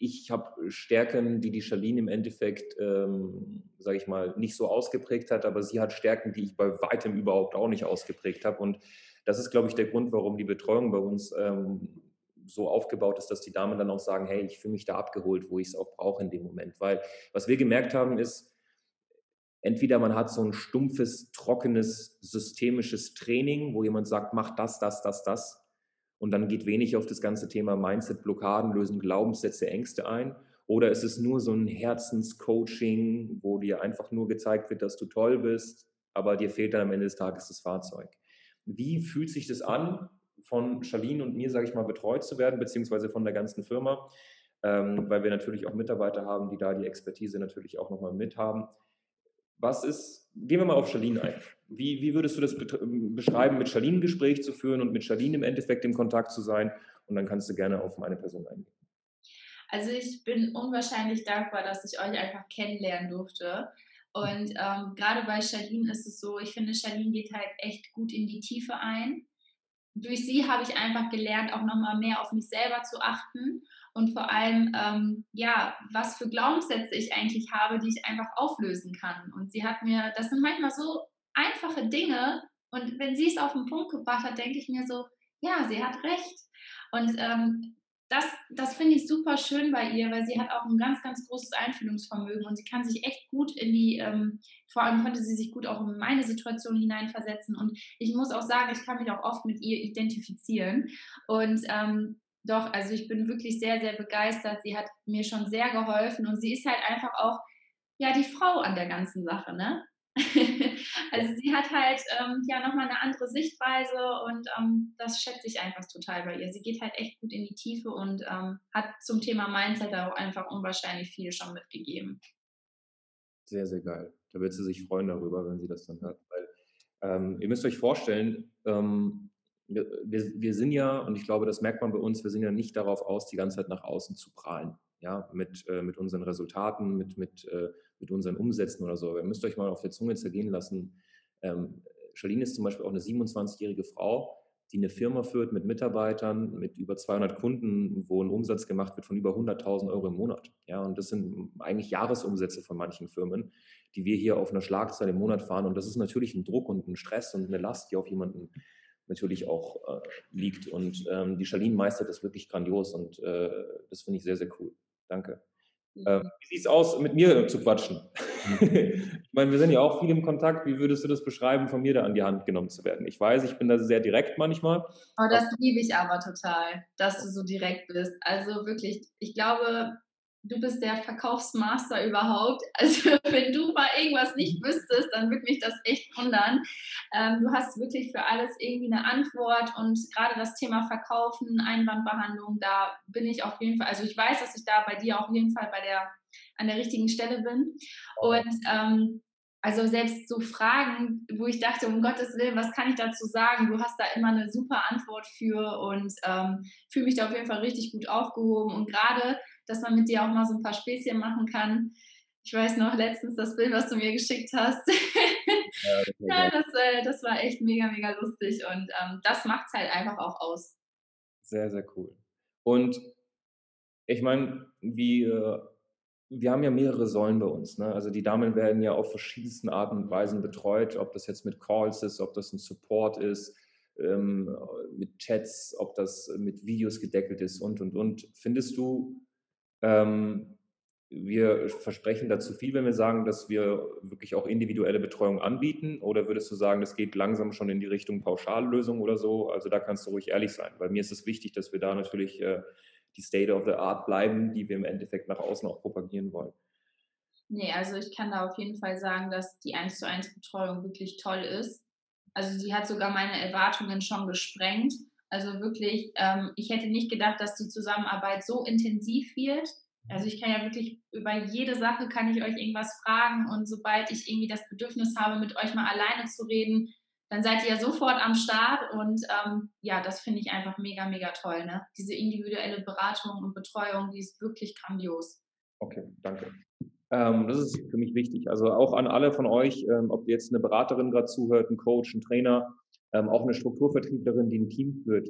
ich habe Stärken, die die Charlene im Endeffekt, ähm, sage ich mal, nicht so ausgeprägt hat, aber sie hat Stärken, die ich bei weitem überhaupt auch nicht ausgeprägt habe. Und das ist, glaube ich, der Grund, warum die Betreuung bei uns ähm, so aufgebaut ist, dass die Damen dann auch sagen, hey, ich fühle mich da abgeholt, wo ich es auch brauche in dem Moment. Weil was wir gemerkt haben, ist, entweder man hat so ein stumpfes, trockenes, systemisches Training, wo jemand sagt, mach das, das, das, das. Und dann geht wenig auf das ganze Thema Mindset, Blockaden, lösen Glaubenssätze, Ängste ein. Oder ist es nur so ein Herzenscoaching, wo dir einfach nur gezeigt wird, dass du toll bist, aber dir fehlt dann am Ende des Tages das Fahrzeug. Wie fühlt sich das an, von Charlene und mir, sage ich mal, betreut zu werden, beziehungsweise von der ganzen Firma? Ähm, weil wir natürlich auch Mitarbeiter haben, die da die Expertise natürlich auch nochmal mit haben. Was ist, gehen wir mal auf Charlene ein. Wie, wie würdest du das beschreiben, mit Charlene ein Gespräch zu führen und mit Charlene im Endeffekt im Kontakt zu sein? Und dann kannst du gerne auf meine Person eingehen. Also ich bin unwahrscheinlich dankbar, dass ich euch einfach kennenlernen durfte. Und ähm, gerade bei Charlene ist es so, ich finde, Charlene geht halt echt gut in die Tiefe ein. Durch sie habe ich einfach gelernt, auch nochmal mehr auf mich selber zu achten und vor allem, ähm, ja, was für Glaubenssätze ich eigentlich habe, die ich einfach auflösen kann. Und sie hat mir, das sind manchmal so einfache Dinge und wenn sie es auf den Punkt gebracht hat, denke ich mir so, ja, sie hat recht. Und ähm, das, das finde ich super schön bei ihr, weil sie hat auch ein ganz, ganz großes Einfühlungsvermögen und sie kann sich echt gut in die, ähm, vor allem konnte sie sich gut auch in meine Situation hineinversetzen. Und ich muss auch sagen, ich kann mich auch oft mit ihr identifizieren. Und ähm, doch, also ich bin wirklich sehr, sehr begeistert. Sie hat mir schon sehr geholfen und sie ist halt einfach auch ja die Frau an der ganzen Sache, ne? also sie hat halt ähm, ja nochmal eine andere Sichtweise und ähm, das schätze ich einfach total bei ihr. Sie geht halt echt gut in die Tiefe und ähm, hat zum Thema Mindset auch einfach unwahrscheinlich viel schon mitgegeben. Sehr, sehr geil. Da wird sie sich freuen darüber, wenn sie das dann hört. Weil ähm, ihr müsst euch vorstellen, ähm, wir, wir sind ja, und ich glaube, das merkt man bei uns, wir sind ja nicht darauf aus, die ganze Zeit nach außen zu prahlen. Ja, mit, äh, mit unseren Resultaten, mit, mit äh, mit unseren Umsätzen oder so. Ihr müsst euch mal auf der Zunge zergehen lassen. Ähm, Charlene ist zum Beispiel auch eine 27-jährige Frau, die eine Firma führt mit Mitarbeitern, mit über 200 Kunden, wo ein Umsatz gemacht wird von über 100.000 Euro im Monat. Ja, und das sind eigentlich Jahresumsätze von manchen Firmen, die wir hier auf einer Schlagzahl im Monat fahren. Und das ist natürlich ein Druck und ein Stress und eine Last, die auf jemanden natürlich auch äh, liegt. Und ähm, die Charlene meistert das wirklich grandios und äh, das finde ich sehr, sehr cool. Danke. Ähm, wie sieht es aus, mit mir zu quatschen? ich meine, wir sind ja auch viel im Kontakt. Wie würdest du das beschreiben, von mir da an die Hand genommen zu werden? Ich weiß, ich bin da sehr direkt manchmal. Oh, das liebe ich aber total, dass du so direkt bist. Also wirklich, ich glaube, du bist der Verkaufsmaster überhaupt. Also wenn du mal irgendwas nicht wüsstest, dann würde mich das echt wundern. Ähm, du hast wirklich für alles irgendwie eine Antwort und gerade das Thema Verkaufen, Einwandbehandlung, da bin ich auf jeden Fall, also ich weiß, dass ich da bei dir auf jeden Fall bei der, an der richtigen Stelle bin. Und ähm, also selbst so Fragen, wo ich dachte, um Gottes Willen, was kann ich dazu sagen? Du hast da immer eine super Antwort für und ähm, fühle mich da auf jeden Fall richtig gut aufgehoben. Und gerade dass man mit dir auch mal so ein paar Späßchen machen kann. Ich weiß noch letztens das Bild, was du mir geschickt hast. Ja, das, ja, das, äh, das war echt mega, mega lustig und ähm, das macht es halt einfach auch aus. Sehr, sehr cool. Und ich meine, wir, wir haben ja mehrere Säulen bei uns. Ne? Also die Damen werden ja auf verschiedensten Arten und Weisen betreut, ob das jetzt mit Calls ist, ob das ein Support ist, ähm, mit Chats, ob das mit Videos gedeckelt ist und, und, und. Findest du, ähm, wir versprechen da zu viel, wenn wir sagen, dass wir wirklich auch individuelle Betreuung anbieten? Oder würdest du sagen, das geht langsam schon in die Richtung Pauschallösung oder so? Also da kannst du ruhig ehrlich sein. Bei mir ist es wichtig, dass wir da natürlich äh, die State of the Art bleiben, die wir im Endeffekt nach außen auch propagieren wollen. Nee, also ich kann da auf jeden Fall sagen, dass die 1 zu 1 Betreuung wirklich toll ist. Also sie hat sogar meine Erwartungen schon gesprengt. Also wirklich, ähm, ich hätte nicht gedacht, dass die Zusammenarbeit so intensiv wird. Also ich kann ja wirklich über jede Sache kann ich euch irgendwas fragen und sobald ich irgendwie das Bedürfnis habe, mit euch mal alleine zu reden, dann seid ihr ja sofort am Start und ähm, ja, das finde ich einfach mega, mega toll. Ne? Diese individuelle Beratung und Betreuung, die ist wirklich grandios. Okay, danke. Ähm, das ist für mich wichtig. Also auch an alle von euch, ähm, ob jetzt eine Beraterin gerade zuhört, ein Coach, ein Trainer, ähm, auch eine Strukturvertrieblerin, die ein Team führt.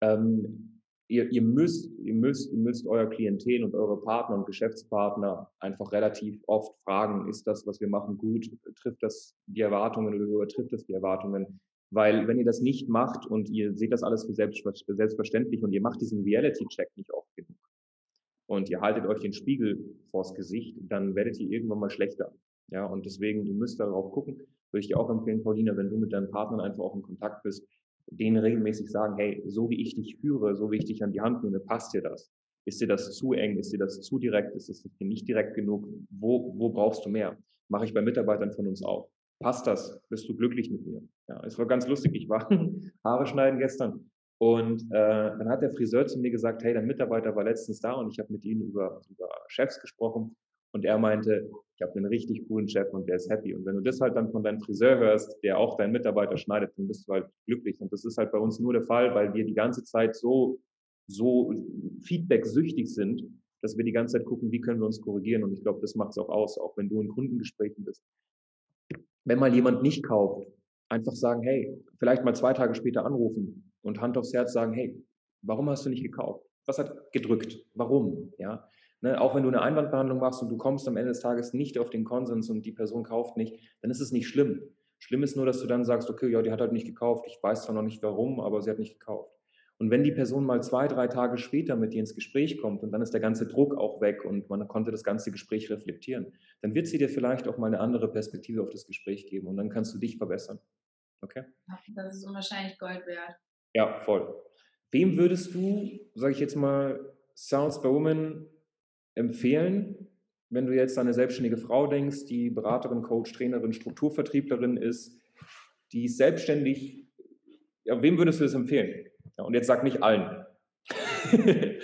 Ähm, ihr, ihr, müsst, ihr, müsst, ihr müsst euer Klientel und eure Partner und Geschäftspartner einfach relativ oft fragen, ist das, was wir machen, gut? Trifft das die Erwartungen oder übertrifft das die Erwartungen? Weil wenn ihr das nicht macht und ihr seht das alles für, selbst, für selbstverständlich und ihr macht diesen Reality-Check nicht oft genug und ihr haltet euch den Spiegel vors Gesicht, dann werdet ihr irgendwann mal schlechter. Ja, und deswegen, ihr müsst darauf gucken, würde ich dir auch empfehlen, Paulina, wenn du mit deinen Partnern einfach auch in Kontakt bist, denen regelmäßig sagen, hey, so wie ich dich führe, so wie ich dich an die Hand nehme, passt dir das? Ist dir das zu eng? Ist dir das zu direkt? Ist es dir nicht direkt genug? Wo, wo brauchst du mehr? Mache ich bei Mitarbeitern von uns auch. Passt das? Bist du glücklich mit mir? Ja, es war ganz lustig. Ich war Haare schneiden gestern und äh, dann hat der Friseur zu mir gesagt, hey, dein Mitarbeiter war letztens da und ich habe mit ihm über, über Chefs gesprochen und er meinte, ich habe einen richtig coolen Chef und der ist happy. Und wenn du das halt dann von deinem Friseur hörst, der auch deinen Mitarbeiter schneidet, dann bist du halt glücklich. Und das ist halt bei uns nur der Fall, weil wir die ganze Zeit so, so feedback-süchtig sind, dass wir die ganze Zeit gucken, wie können wir uns korrigieren. Und ich glaube, das macht es auch aus, auch wenn du in Kundengesprächen bist. Wenn mal jemand nicht kauft, einfach sagen, hey, vielleicht mal zwei Tage später anrufen und Hand aufs Herz sagen, hey, warum hast du nicht gekauft? Was hat gedrückt? Warum? Ja, Ne, auch wenn du eine Einwandbehandlung machst und du kommst am Ende des Tages nicht auf den Konsens und die Person kauft nicht, dann ist es nicht schlimm. Schlimm ist nur, dass du dann sagst, okay, ja, die hat halt nicht gekauft. Ich weiß zwar noch nicht warum, aber sie hat nicht gekauft. Und wenn die Person mal zwei, drei Tage später mit dir ins Gespräch kommt und dann ist der ganze Druck auch weg und man konnte das ganze Gespräch reflektieren, dann wird sie dir vielleicht auch mal eine andere Perspektive auf das Gespräch geben und dann kannst du dich verbessern. Okay? Das ist unwahrscheinlich Gold wert. Ja, voll. Wem würdest du, sage ich jetzt mal, Sales by Women empfehlen, wenn du jetzt an eine selbstständige Frau denkst, die Beraterin, Coach, Trainerin, Strukturvertrieblerin ist, die ist selbstständig, ja, wem würdest du das empfehlen? Ja, und jetzt sag nicht allen.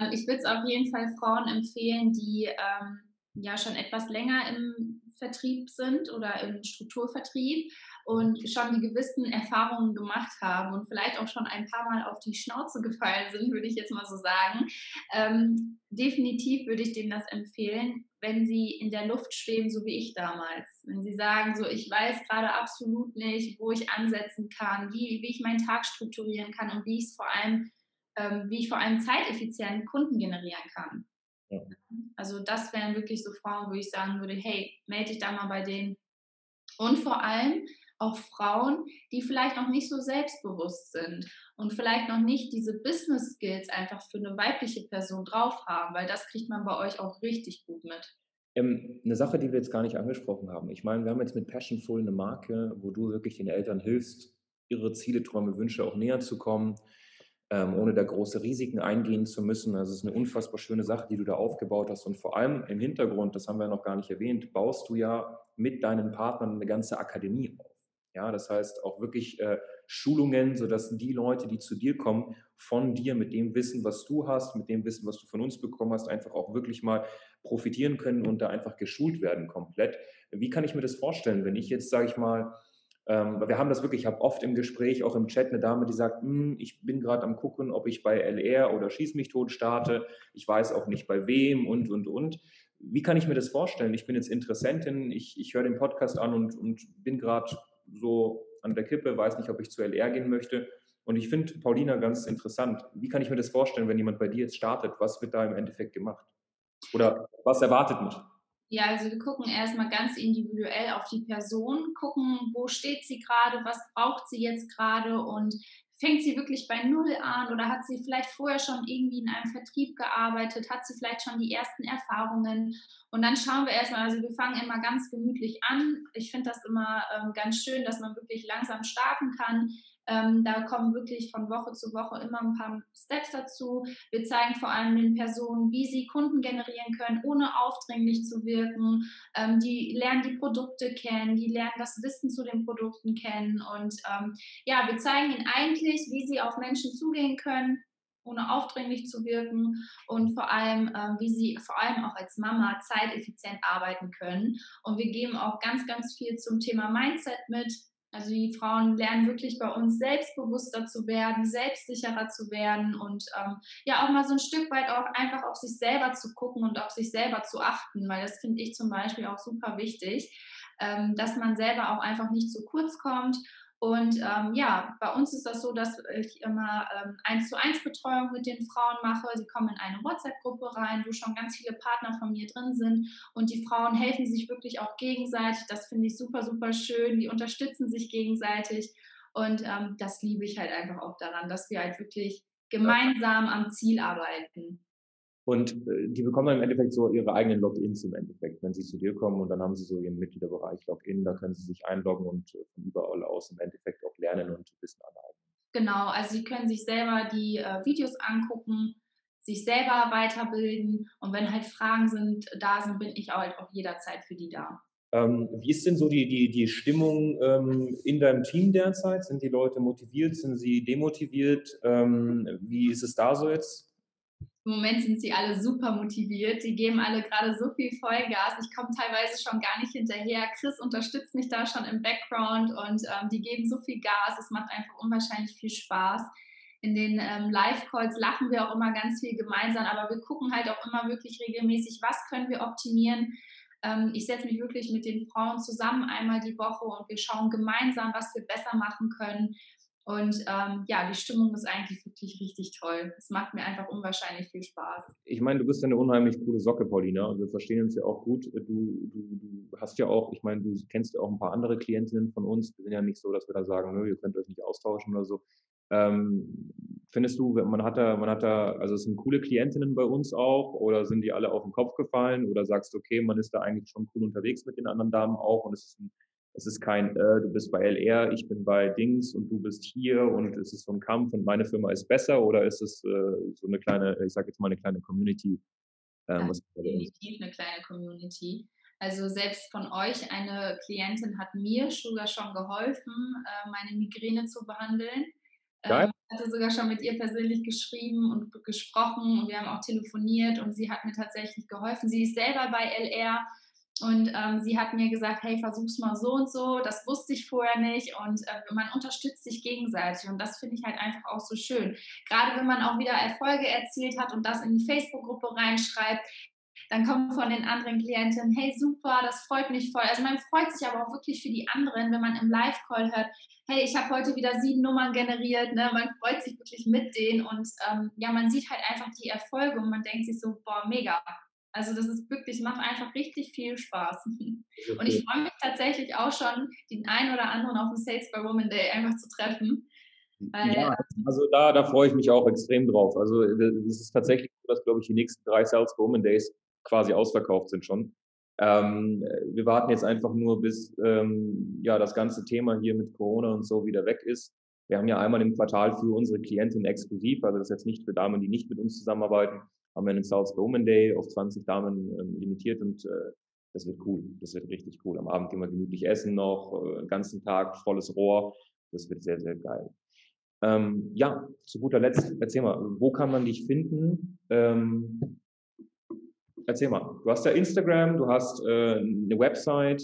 Ähm, ich würde es auf jeden Fall Frauen empfehlen, die ähm, ja schon etwas länger im Vertrieb sind oder im Strukturvertrieb und schon die gewissen Erfahrungen gemacht haben und vielleicht auch schon ein paar Mal auf die Schnauze gefallen sind, würde ich jetzt mal so sagen. Ähm, definitiv würde ich denen das empfehlen, wenn sie in der Luft schweben, so wie ich damals. Wenn sie sagen, so ich weiß gerade absolut nicht, wo ich ansetzen kann, wie, wie ich meinen Tag strukturieren kann und wie ich es vor allem, ähm, wie ich vor allem zeiteffizient Kunden generieren kann. Ja. Also das wären wirklich so Frauen, wo ich sagen würde, hey, melde dich da mal bei denen. Und vor allem, auch Frauen, die vielleicht noch nicht so selbstbewusst sind und vielleicht noch nicht diese Business Skills einfach für eine weibliche Person drauf haben, weil das kriegt man bei euch auch richtig gut mit. Ähm, eine Sache, die wir jetzt gar nicht angesprochen haben. Ich meine, wir haben jetzt mit Passionful eine Marke, wo du wirklich den Eltern hilfst, ihre Ziele, Träume, Wünsche auch näher zu kommen, ähm, ohne da große Risiken eingehen zu müssen. Also es ist eine unfassbar schöne Sache, die du da aufgebaut hast. Und vor allem im Hintergrund, das haben wir noch gar nicht erwähnt, baust du ja mit deinen Partnern eine ganze Akademie auf. Ja, das heißt auch wirklich äh, Schulungen, sodass die Leute, die zu dir kommen, von dir mit dem Wissen, was du hast, mit dem Wissen, was du von uns bekommen hast, einfach auch wirklich mal profitieren können und da einfach geschult werden komplett. Wie kann ich mir das vorstellen, wenn ich jetzt, sage ich mal, ähm, wir haben das wirklich, ich habe oft im Gespräch, auch im Chat, eine Dame, die sagt, hm, ich bin gerade am gucken, ob ich bei LR oder Schieß mich tot starte. Ich weiß auch nicht bei wem und, und, und. Wie kann ich mir das vorstellen? Ich bin jetzt Interessentin, ich, ich höre den Podcast an und, und bin gerade so an der Kippe, weiß nicht, ob ich zu LR gehen möchte. Und ich finde Paulina ganz interessant. Wie kann ich mir das vorstellen, wenn jemand bei dir jetzt startet? Was wird da im Endeffekt gemacht? Oder was erwartet mich? Ja, also wir gucken erstmal ganz individuell auf die Person, gucken, wo steht sie gerade, was braucht sie jetzt gerade und fängt sie wirklich bei Null an oder hat sie vielleicht vorher schon irgendwie in einem Vertrieb gearbeitet, hat sie vielleicht schon die ersten Erfahrungen und dann schauen wir erstmal, also wir fangen immer ganz gemütlich an. Ich finde das immer ähm, ganz schön, dass man wirklich langsam starten kann. Ähm, da kommen wirklich von Woche zu Woche immer ein paar Steps dazu. Wir zeigen vor allem den Personen, wie sie Kunden generieren können, ohne aufdringlich zu wirken. Ähm, die lernen die Produkte kennen, die lernen das Wissen zu den Produkten kennen. Und ähm, ja, wir zeigen ihnen eigentlich, wie sie auf Menschen zugehen können, ohne aufdringlich zu wirken und vor allem, ähm, wie sie vor allem auch als Mama zeiteffizient arbeiten können. Und wir geben auch ganz, ganz viel zum Thema Mindset mit. Also die Frauen lernen wirklich bei uns selbstbewusster zu werden, selbstsicherer zu werden und ähm, ja auch mal so ein Stück weit auch einfach auf sich selber zu gucken und auf sich selber zu achten, weil das finde ich zum Beispiel auch super wichtig, ähm, dass man selber auch einfach nicht zu kurz kommt und ähm, ja, bei uns ist das so, dass ich immer ähm, eins zu eins Betreuung mit den Frauen mache. Sie kommen in eine WhatsApp-Gruppe rein, wo schon ganz viele Partner von mir drin sind. Und die Frauen helfen sich wirklich auch gegenseitig. Das finde ich super, super schön. Die unterstützen sich gegenseitig. Und ähm, das liebe ich halt einfach auch daran, dass wir halt wirklich gemeinsam am Ziel arbeiten. Und äh, die bekommen dann im Endeffekt so ihre eigenen Logins im Endeffekt, wenn sie zu dir kommen und dann haben sie so ihren Mitgliederbereich Login, da können sie sich einloggen und äh, von überall aus im Endeffekt auch lernen und Wissen aneignen. Genau, also sie können sich selber die äh, Videos angucken, sich selber weiterbilden und wenn halt Fragen sind, da sind, bin ich halt auch jederzeit für die da. Ähm, wie ist denn so die, die, die Stimmung ähm, in deinem Team derzeit? Sind die Leute motiviert? Sind sie demotiviert? Ähm, wie ist es da so jetzt? Im Moment sind sie alle super motiviert. Die geben alle gerade so viel Vollgas. Ich komme teilweise schon gar nicht hinterher. Chris unterstützt mich da schon im Background und ähm, die geben so viel Gas. Es macht einfach unwahrscheinlich viel Spaß. In den ähm, Live-Calls lachen wir auch immer ganz viel gemeinsam, aber wir gucken halt auch immer wirklich regelmäßig, was können wir optimieren. Ähm, ich setze mich wirklich mit den Frauen zusammen einmal die Woche und wir schauen gemeinsam, was wir besser machen können und ähm, ja, die Stimmung ist eigentlich wirklich richtig toll. Es macht mir einfach unwahrscheinlich viel Spaß. Ich meine, du bist ja eine unheimlich coole Socke, Paulina, und wir verstehen uns ja auch gut. Du, du, du hast ja auch, ich meine, du kennst ja auch ein paar andere Klientinnen von uns. Wir sind ja nicht so, dass wir da sagen, nö, ihr könnt euch nicht austauschen oder so. Ähm, findest du, man hat da, man hat da, also es sind coole Klientinnen bei uns auch oder sind die alle auf den Kopf gefallen oder sagst du, okay, man ist da eigentlich schon cool unterwegs mit den anderen Damen auch und es ist, ein, es ist kein, äh, du bist bei LR, ich bin bei Dings und du bist hier und es ist so ein Kampf und meine Firma ist besser oder ist es äh, so eine kleine, ich sag jetzt mal eine kleine Community? Ähm, definitiv eine kleine Community. Also selbst von euch, eine Klientin hat mir sogar schon geholfen, äh, meine Migräne zu behandeln. Ähm, hatte sogar schon mit ihr persönlich geschrieben und gesprochen und wir haben auch telefoniert und sie hat mir tatsächlich geholfen. Sie ist selber bei LR und ähm, sie hat mir gesagt, hey, versuch's mal so und so. Das wusste ich vorher nicht und äh, man unterstützt sich gegenseitig und das finde ich halt einfach auch so schön. Gerade wenn man auch wieder Erfolge erzielt hat und das in die Facebook-Gruppe reinschreibt, dann kommen von den anderen Klienten, hey super, das freut mich voll. Also man freut sich aber auch wirklich für die anderen, wenn man im Live-Call hört, hey, ich habe heute wieder sieben Nummern generiert. Ne? Man freut sich wirklich mit denen und ähm, ja, man sieht halt einfach die Erfolge und man denkt sich so, boah, mega. Also das ist wirklich, macht einfach richtig viel Spaß. Und ich freue mich tatsächlich auch schon, den einen oder anderen auf dem Sales by Woman Day einfach zu treffen. Ja, also da, da freue ich mich auch extrem drauf. Also es ist tatsächlich so, dass, glaube ich, die nächsten drei Sales by Woman Days quasi ausverkauft sind schon. Ähm, wir warten jetzt einfach nur, bis ähm, ja das ganze Thema hier mit Corona und so wieder weg ist. Wir haben ja einmal im Quartal für unsere Klienten exklusiv, also das ist jetzt nicht für Damen, die nicht mit uns zusammenarbeiten, haben wir einen South Women Day auf 20 Damen ähm, limitiert und äh, das wird cool. Das wird richtig cool. Am Abend gehen wir gemütlich essen noch, äh, den ganzen Tag volles Rohr. Das wird sehr, sehr geil. Ähm, ja, zu guter Letzt, erzähl mal, wo kann man dich finden? Ähm, Erzähl mal. Du hast ja Instagram, du hast äh, eine Website.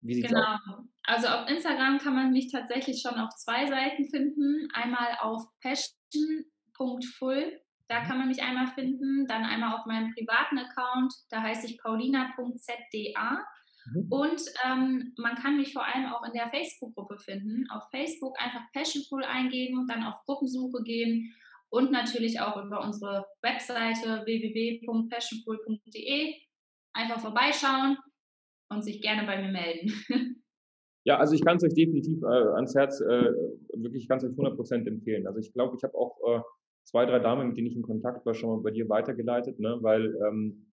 Wie sieht's genau. aus? Also auf Instagram kann man mich tatsächlich schon auf zwei Seiten finden. Einmal auf passion.full, da mhm. kann man mich einmal finden. Dann einmal auf meinem privaten Account, da heiße ich paulina.zda. Mhm. Und ähm, man kann mich vor allem auch in der Facebook-Gruppe finden. Auf Facebook einfach Passionful eingeben, dann auf Gruppensuche gehen und natürlich auch über unsere Webseite www.passionpool.de einfach vorbeischauen und sich gerne bei mir melden. Ja, also ich kann es euch definitiv äh, ans Herz, äh, wirklich, es euch 100% empfehlen. Also ich glaube, ich habe auch äh, zwei, drei Damen, mit denen ich in Kontakt war, schon mal bei dir weitergeleitet, ne? weil ähm,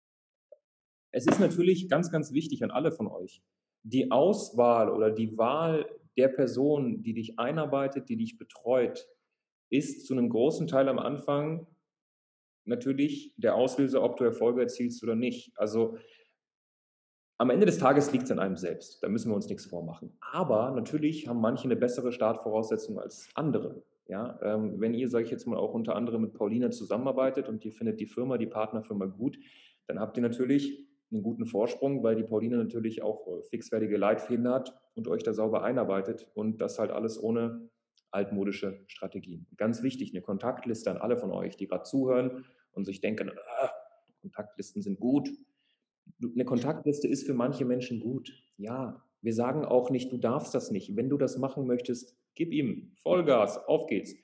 es ist natürlich ganz, ganz wichtig an alle von euch, die Auswahl oder die Wahl der Person, die dich einarbeitet, die dich betreut, ist zu einem großen Teil am Anfang natürlich der Auslöser, ob du Erfolge erzielst oder nicht. Also am Ende des Tages liegt es an einem selbst. Da müssen wir uns nichts vormachen. Aber natürlich haben manche eine bessere Startvoraussetzung als andere. Ja, ähm, wenn ihr, sage ich jetzt mal, auch unter anderem mit Paulina zusammenarbeitet und ihr findet die Firma, die Partnerfirma gut, dann habt ihr natürlich einen guten Vorsprung, weil die Paulina natürlich auch äh, fixfertige Leitfäden hat und euch da sauber einarbeitet und das halt alles ohne altmodische Strategien. Ganz wichtig, eine Kontaktliste an alle von euch, die gerade zuhören und sich denken, ah, Kontaktlisten sind gut. Eine Kontaktliste ist für manche Menschen gut. Ja, wir sagen auch nicht, du darfst das nicht. Wenn du das machen möchtest, gib ihm Vollgas, auf geht's.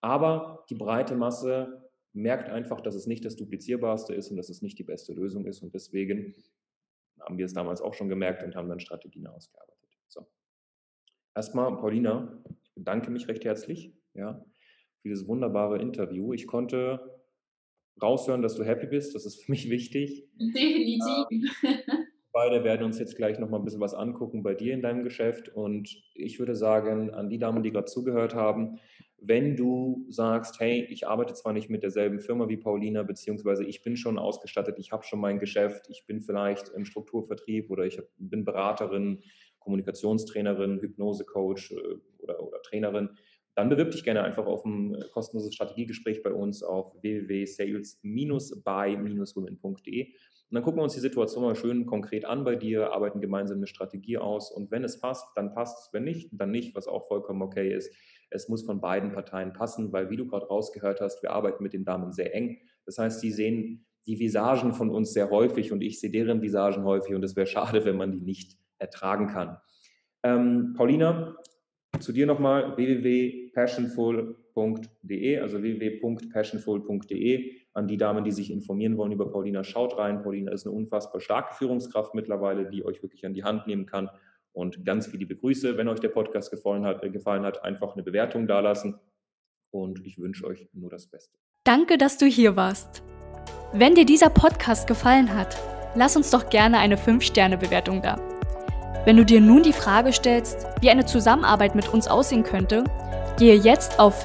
Aber die breite Masse merkt einfach, dass es nicht das duplizierbarste ist und dass es nicht die beste Lösung ist. Und deswegen haben wir es damals auch schon gemerkt und haben dann Strategien ausgearbeitet. So. Erstmal, Paulina, bedanke mich recht herzlich ja, für dieses wunderbare Interview. Ich konnte raushören, dass du happy bist. Das ist für mich wichtig. Definitiv. Beide werden uns jetzt gleich noch mal ein bisschen was angucken bei dir in deinem Geschäft. Und ich würde sagen, an die Damen, die gerade zugehört haben, wenn du sagst, hey, ich arbeite zwar nicht mit derselben Firma wie Paulina, beziehungsweise ich bin schon ausgestattet, ich habe schon mein Geschäft, ich bin vielleicht im Strukturvertrieb oder ich bin Beraterin, Kommunikationstrainerin, Hypnosecoach äh, oder, oder Trainerin, dann bewirb dich gerne einfach auf ein äh, kostenloses Strategiegespräch bei uns auf www.sales-by-women.de. Und dann gucken wir uns die Situation mal schön konkret an bei dir, arbeiten gemeinsam eine Strategie aus und wenn es passt, dann passt es, wenn nicht, dann nicht, was auch vollkommen okay ist. Es muss von beiden Parteien passen, weil wie du gerade rausgehört hast, wir arbeiten mit den Damen sehr eng. Das heißt, die sehen die Visagen von uns sehr häufig und ich sehe deren Visagen häufig und es wäre schade, wenn man die nicht ertragen kann. Ähm, Paulina, zu dir nochmal www.passionful.de, also www.passionful.de. An die Damen, die sich informieren wollen über Paulina, schaut rein. Paulina ist eine unfassbar starke Führungskraft mittlerweile, die euch wirklich an die Hand nehmen kann. Und ganz viele Begrüße. Wenn euch der Podcast gefallen hat, äh, gefallen hat einfach eine Bewertung dalassen. und ich wünsche euch nur das Beste. Danke, dass du hier warst. Wenn dir dieser Podcast gefallen hat, lass uns doch gerne eine 5-Sterne-Bewertung da. Wenn du dir nun die Frage stellst, wie eine Zusammenarbeit mit uns aussehen könnte, gehe jetzt auf